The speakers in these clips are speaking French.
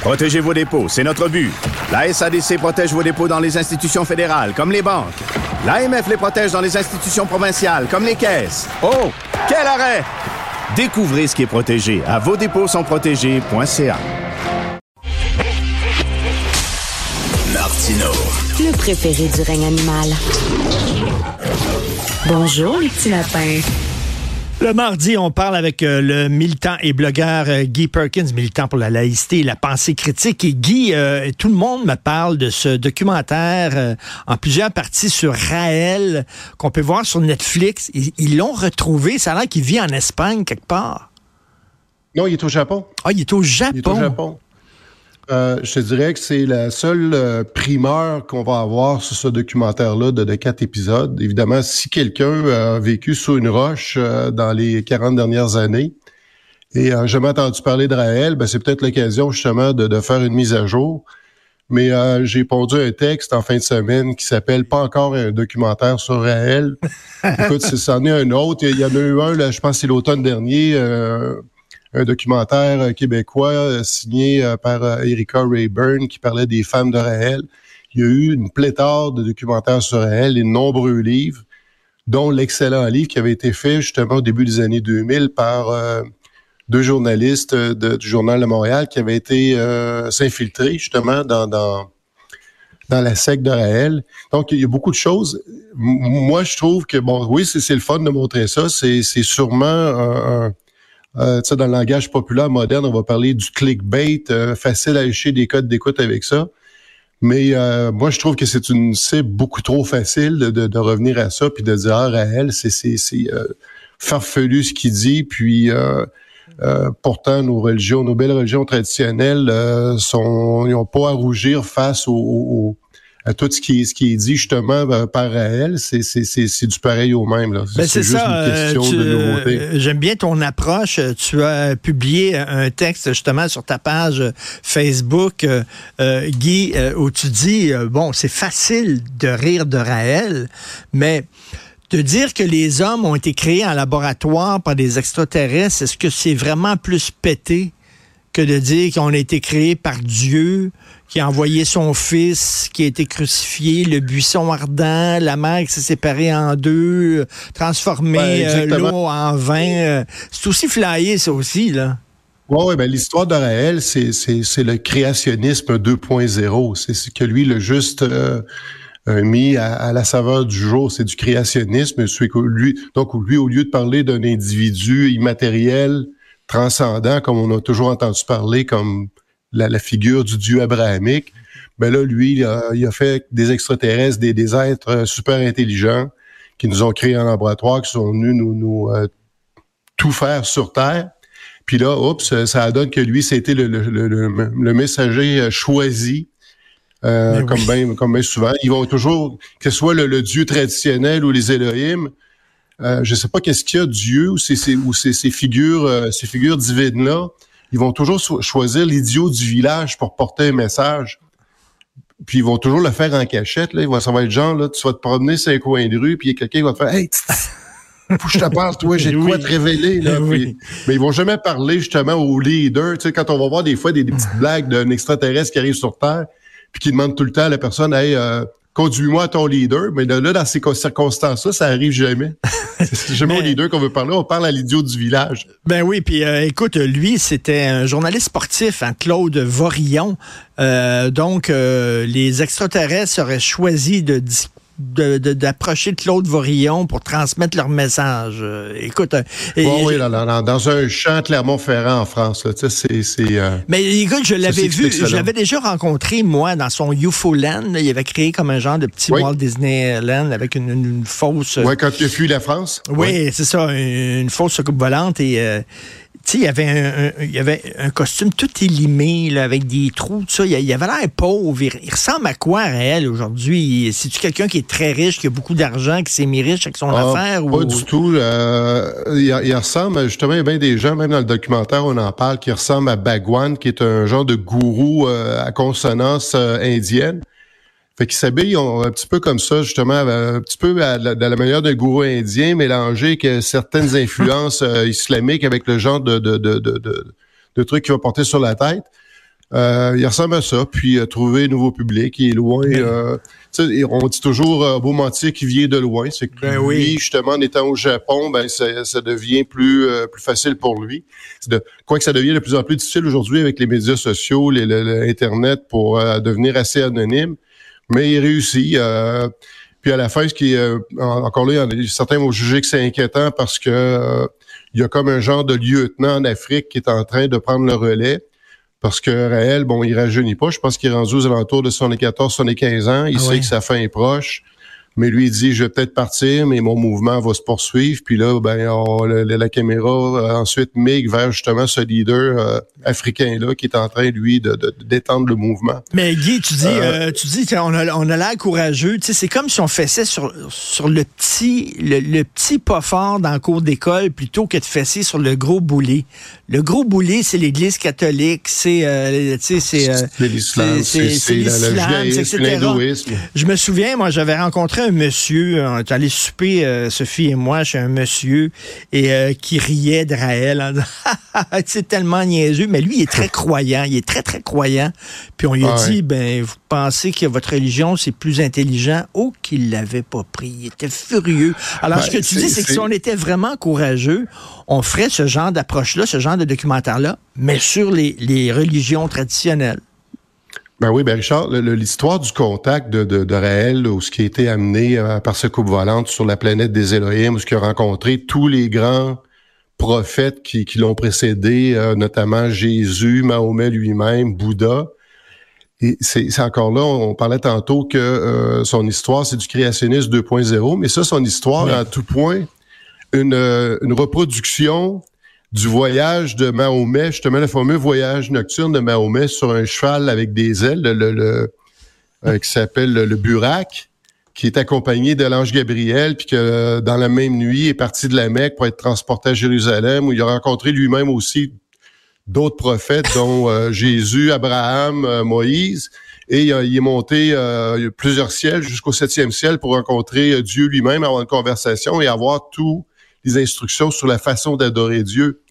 Protégez vos dépôts, c'est notre but. La SADC protège vos dépôts dans les institutions fédérales, comme les banques. L'AMF les protège dans les institutions provinciales, comme les caisses. Oh, quel arrêt! Découvrez ce qui est protégé à vos dépôts sont protégés.ca. Martino. Le préféré du règne animal. Bonjour, les petits lapins. Le mardi, on parle avec euh, le militant et blogueur euh, Guy Perkins, militant pour la laïcité et la pensée critique. Et Guy, euh, tout le monde me parle de ce documentaire en plusieurs parties sur Raël qu'on peut voir sur Netflix. Ils ils l'ont retrouvé. Ça a l'air qu'il vit en Espagne quelque part. Non, il est au Japon. Ah, il est au Japon. Il est au Japon. Euh, je te dirais que c'est la seule euh, primeur qu'on va avoir sur ce documentaire-là de, de quatre épisodes. Évidemment, si quelqu'un a vécu sous une roche euh, dans les 40 dernières années et a jamais entendu parler de Raël, ben, c'est peut-être l'occasion justement de, de faire une mise à jour. Mais euh, j'ai pondu un texte en fin de semaine qui s'appelle Pas encore un documentaire sur Raël. Écoute, c'est- c'en est un autre. Il y en a eu un, là, je pense c'est l'automne dernier, euh, un documentaire euh, québécois euh, signé euh, par Erika Rayburn qui parlait des femmes de Raël. Il y a eu une pléthore de documentaires sur Raël et de nombreux livres, dont l'excellent livre qui avait été fait justement au début des années 2000 par deux journalistes du Journal de Montréal qui avaient été euh, s'infiltrer justement dans, dans, dans la secte de Raël. Donc, il y a beaucoup de choses. Moi, je trouve que, bon, oui, c'est le fun de montrer ça. C'est sûrement un- euh, dans le langage populaire moderne, on va parler du clickbait, euh, facile à lécher des codes d'écoute avec ça. Mais euh, moi, je trouve que c'est une cible beaucoup trop facile de, de, de revenir à ça puis de dire ah, Raël, c'est c'est euh, farfelu ce qu'il dit. Puis euh, euh, pourtant, nos religions, nos belles religions traditionnelles, sont, ils n'ont pas à rougir face au, au- au- à tout ce qui est, ce qui est dit justement euh, par Raël. C'est du pareil au même. Là. Ben, c'est juste ça. une euh, question tu- de nouveauté. euh, J'aime bien ton approche. Tu as publié un texte justement sur ta page Facebook, euh, Guy, où tu dis bon, c'est facile de rire de Raël, mais de dire que les hommes ont été créés en laboratoire par des extraterrestres, est-ce que c'est vraiment plus pété que de dire qu'on a été créé par Dieu, qui a envoyé son fils, qui a été crucifié, le buisson ardent, la mer qui s'est séparée en deux, transformé Ouais, euh, l'eau en vin. euh, c'est aussi flyé, ça aussi, là. Oui, ouais, ben, l'histoire de Raël, c'est, le créationnisme 2.0. C'est ce que lui, le juste euh, euh, mis à, à la saveur du jour, c'est du créationnisme. Lui, donc, lui, au lieu de parler d'un individu immatériel, transcendant, comme on a toujours entendu parler, comme la, la figure du dieu abrahamique, ben là, lui, il a, il a fait des extraterrestres, des, des êtres euh, super intelligents qui nous ont créés en laboratoire, qui sont venus nous, nous euh, tout faire sur Terre. Puis là, oups, ça donne que lui, c'était le, le, le, le- le messager euh, choisi. Euh, comme bien comme bien souvent. Ils vont toujours, que ce soit le, le Dieu traditionnel ou les Elohim, euh, je sais pas qu'est-ce qu'il y a, Dieu ou ces, ces, ou ces, ces figures, euh, ces figures divines-là, ils vont toujours so- choisir l'idiot du village pour porter un message. Puis ils vont toujours le faire en cachette. Là. Ils vont, ça va être genre, là, tu vas te promener sur un coin de rue, puis il y a quelqu'un qui va te faire Hey, faut que je te parle, toi, j'ai de quoi Oui. te révéler. Là. Oui. Puis- mais ils vont jamais parler justement aux leaders. Tu sais, quand on va voir des fois des, des petites blagues d'un extraterrestre qui arrive sur Terre, puis qui demande tout le temps à la personne, hey, euh, conduis-moi à ton leader. Mais là, dans ces co- circonstances-là, ça arrive jamais. C'est jamais Mais- au leader qu'on veut parler, on parle à l'idiot du village. Ben oui, puis euh, écoute, lui, c'était un journaliste sportif, hein, Claude Vorillon. Euh, donc, euh, les extraterrestres auraient choisi de dis- de- de- d'approcher Claude Vorillon pour transmettre leur message. Euh, écoute, euh, et- Ouais, oui, dans, dans- dans un champ Clermont-Ferrand en France, là, tu sais, c'est, c'est, euh, mais écoute, je l'avais vu, je l'avais déjà rencontré, moi, dans son UFO-land. là. Il avait créé comme un genre de petit Oui. Walt Disneyland avec une, une- une fausse... ouais, quand tu as fui la France. Oui, c'est ça, une, une fausse soucoupe volante et euh, il y avait un, un- il y avait un costume tout élimé, là, avec des trous, tout ça. Il, il avait l'air pauvre. Il, il ressemble à quoi, réel, aujourd'hui? C'est-tu quelqu'un qui est très riche, qui a beaucoup d'argent, qui s'est mis riche avec son Ah, affaire? Pas ou... du tout. euh, il, il ressemble, justement, il y a bien des gens, même dans le documentaire, on en parle, qui ressemble à Bhagwan, qui est un genre de gourou euh, à consonance euh, indienne. Fait qu'il s'habille on- un petit peu comme ça, justement, euh, un petit peu à la, de la manière d'un gourou indien, mélangé avec certaines influences euh, islamiques avec le genre de, de, de, de, de, trucs qu'il va porter sur la tête. Euh, il ressemble à ça, puis euh, trouver un nouveau public, il est loin. euh, tu sais, on dit toujours euh, beau mentir qui vient de loin. C'est que Ben lui, oui. justement, en étant au Japon, ben ça, ça devient plus euh, plus facile pour lui. De, quoi que ça devient de plus en plus difficile aujourd'hui avec les médias sociaux, les, le- le Internet, pour euh, devenir assez anonyme. Mais il réussit. euh, puis à la fin, ce qui est euh, en- encore là, certains vont juger que c'est inquiétant parce que euh, il y a comme un genre de lieutenant en Afrique qui est en train de prendre le relais. Parce que Raël, bon, il rajeunit pas. Je pense qu'il est rendu aux alentours de 74, 75 ans. Il Ah sait ouais. que sa fin est proche. Mais lui, il dit, je vais peut-être partir, mais mon mouvement va se poursuivre. Puis là, ben, on- le- la caméra euh, ensuite migre vers justement ce leader euh, africain-là qui est en train, lui, de, d'étendre le mouvement. Mais Guy, tu dis, Euh, euh, tu dis, on a, on a l'air courageux. Tu sais, c'est comme si on fessait sur, sur le petit, le, le petit pas fort dans le cours d'école plutôt que de fesser sur le gros boulet. Le gros boulet, c'est l'Église catholique, c'est, euh, tu sais, c'est, l'islam, c'est- la- l'hindouisme. Je me souviens, moi, j'avais rencontré un monsieur, on est allé souper, euh, Sophie et moi, chez un monsieur, et euh, qui riait de Raël en disant, c'est tellement niaiseux, mais lui, il est très croyant, il est très, très croyant. Puis on lui a Ah ouais. dit, ben, vous pensez que votre religion, c'est plus intelligent? Oh, qu'il l'avait pas pris, il était furieux. Alors, ce que tu dis, c'est que si on était vraiment courageux, on ferait ce genre d'approche-là, ce genre de documentaire-là, mais sur les, les religions traditionnelles. Ben oui, ben Richard, l'histoire du contact de, de, de Raël, ou ce qui a été amené euh, par sa coupe volante sur la planète des Elohim, où ce qui a rencontré tous les grands prophètes qui, qui l'ont précédé, euh, notamment Jésus, Mahomet lui-même, Bouddha. Et c'est encore là, on parlait tantôt que euh, son histoire, c'est du créationnisme 2.0, mais ça, son histoire, Ouais. à tout point, une, une reproduction du voyage de Mahomet, justement le fameux voyage nocturne de Mahomet sur un cheval avec des ailes, le, le- euh, qui s'appelle le, le Burak, qui est accompagné de l'ange Gabriel, puis que euh, dans la même nuit est parti de la Mecque pour être transporté à Jérusalem, où il a rencontré lui-même aussi d'autres prophètes, dont euh, Jésus, Abraham, euh, Moïse. Et il, est monté plusieurs ciels jusqu'au septième ciel pour rencontrer Dieu lui-même, avoir une conversation et avoir toutes les instructions sur la façon d'adorer Dieu.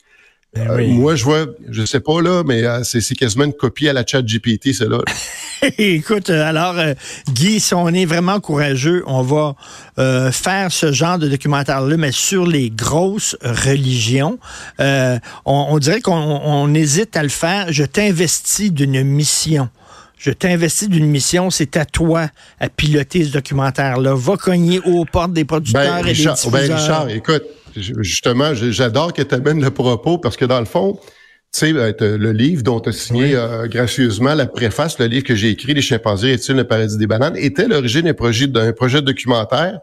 Ben Euh, oui. moi, je vois, je sais pas là, mais euh, c'est quasiment une copie à la chat GPT, c'est là. Écoute, euh, alors, euh, Guy, si on est vraiment courageux, on va euh, faire ce genre de documentaire-là, mais sur les grosses religions. Euh, on, on dirait qu'on on hésite à le faire. Je t'investis d'une mission. Je t'investis d'une mission, c'est à toi à piloter ce documentaire-là. Va cogner aux portes des producteurs Ben, et Richard, des ben, diffuseurs. Richard, écoute, justement, j'adore que tu amènes le propos parce que dans le fond, tu sais, t'as le livre dont tu as signé euh, gracieusement la préface, le livre que j'ai écrit, Les chimpanzés est-il le paradis des bananes, était l'origine d'un projet, d'un projet documentaire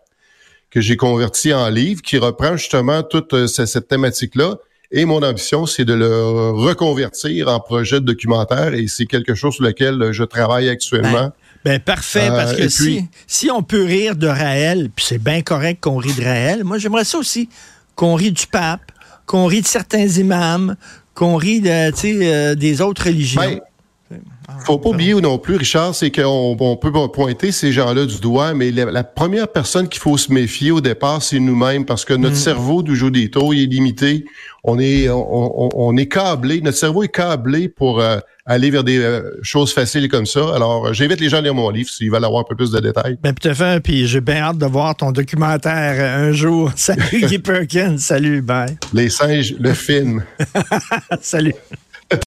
que j'ai converti en livre qui reprend justement toute euh, ce- cette thématique-là. Et mon ambition, c'est de le reconvertir en projet de documentaire et c'est quelque chose sur lequel je travaille actuellement. Ben parfait, Euh, parce que si, puis- si on peut rire de Raël, puis c'est bien correct qu'on rit de Raël, moi j'aimerais ça aussi, qu'on rit du pape, qu'on rit de certains imams, qu'on rit de, euh, des autres religions. Ben, faut pas oublier non plus, Richard, c'est qu'on on peut pointer ces gens-là du doigt, mais la, la première personne qu'il faut se méfier au départ, c'est nous-mêmes, parce que notre cerveau du jeu des taux, il est limité. On est, on, on- on est câblé, notre cerveau est câblé pour euh, aller vers des euh, choses faciles comme ça. Alors, euh, j'invite les gens à lire mon livre s'ils veulent avoir un peu plus de détails. Ben, tout à fait, puis j'ai bien hâte de voir ton documentaire un jour. Salut Guy Perkins, salut, bye. Les singes, le film. salut.